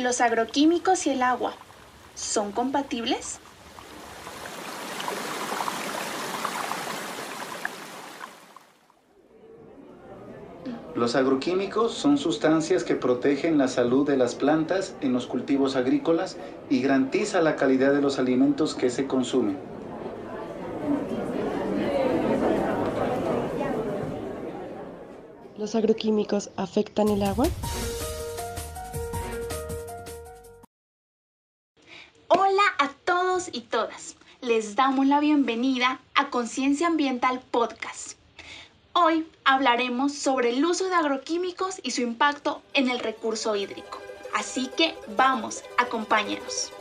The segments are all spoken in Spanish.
¿Los agroquímicos y el agua son compatibles? Los agroquímicos son sustancias que protegen la salud de las plantas en los cultivos agrícolas y garantiza la calidad de los alimentos que se consumen. ¿Los agroquímicos afectan el agua? Damos la bienvenida a Conciencia Ambiental Podcast. Hoy hablaremos sobre el uso de agroquímicos y su impacto en el recurso hídrico. Así que vamos, acompáñenos.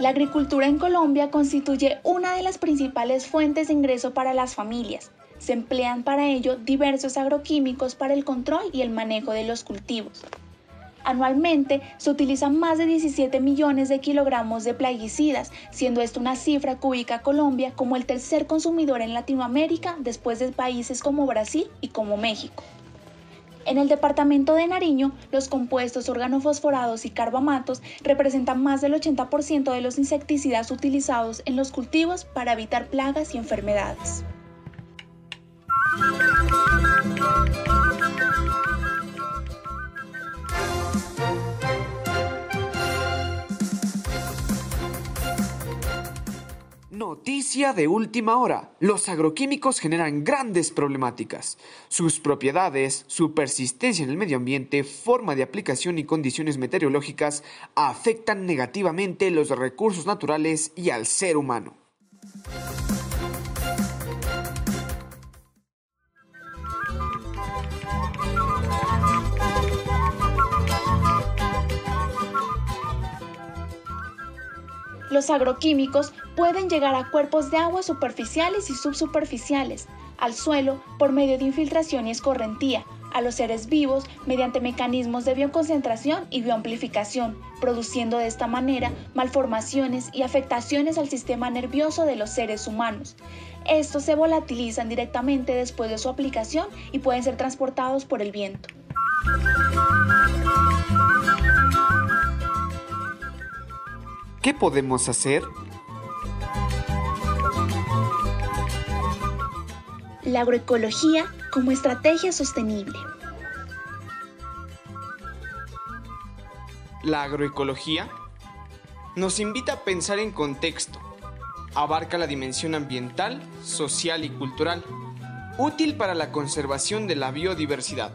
La agricultura en Colombia constituye una de las principales fuentes de ingreso para las familias. Se emplean para ello diversos agroquímicos para el control y el manejo de los cultivos. Anualmente se utilizan más de 17 millones de kilogramos de plaguicidas, siendo esto una cifra que ubica a Colombia como el tercer consumidor en Latinoamérica después de países como Brasil y como México. En el departamento de Nariño, los compuestos organofosforados y carbamatos representan más del 80% de los insecticidas utilizados en los cultivos para evitar plagas y enfermedades. Noticia de última hora. Los agroquímicos generan grandes problemáticas. Sus propiedades, su persistencia en el medio ambiente, forma de aplicación y condiciones meteorológicas afectan negativamente los recursos naturales y al ser humano. Los agroquímicos pueden llegar a cuerpos de agua superficiales y subsuperficiales, al suelo por medio de infiltración y escorrentía, a los seres vivos mediante mecanismos de bioconcentración y bioamplificación, produciendo de esta manera malformaciones y afectaciones al sistema nervioso de los seres humanos. Estos se volatilizan directamente después de su aplicación y pueden ser transportados por el viento. ¿Qué podemos hacer? La agroecología como estrategia sostenible. La agroecología nos invita a pensar en contexto. Abarca la dimensión ambiental, social y cultural, útil para la conservación de la biodiversidad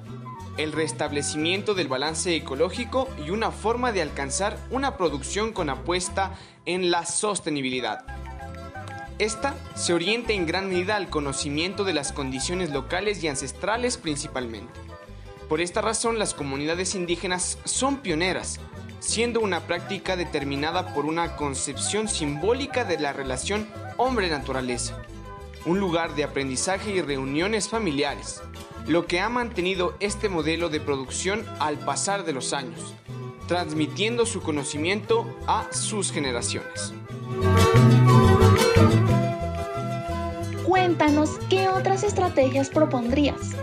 el restablecimiento del balance ecológico y una forma de alcanzar una producción con apuesta en la sostenibilidad. Esta se orienta en gran medida al conocimiento de las condiciones locales y ancestrales principalmente. Por esta razón las comunidades indígenas son pioneras, siendo una práctica determinada por una concepción simbólica de la relación hombre-naturaleza, un lugar de aprendizaje y reuniones familiares, lo que ha mantenido este modelo de producción al pasar de los años, transmitiendo su conocimiento a sus generaciones. Cuéntanos qué otras estrategias propondrías.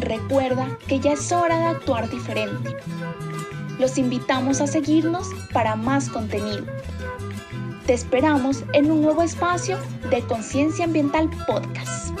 Recuerda que ya es hora de actuar diferente. Los invitamos a seguirnos para más contenido. Te esperamos en un nuevo espacio de Conciencia Ambiental Podcast.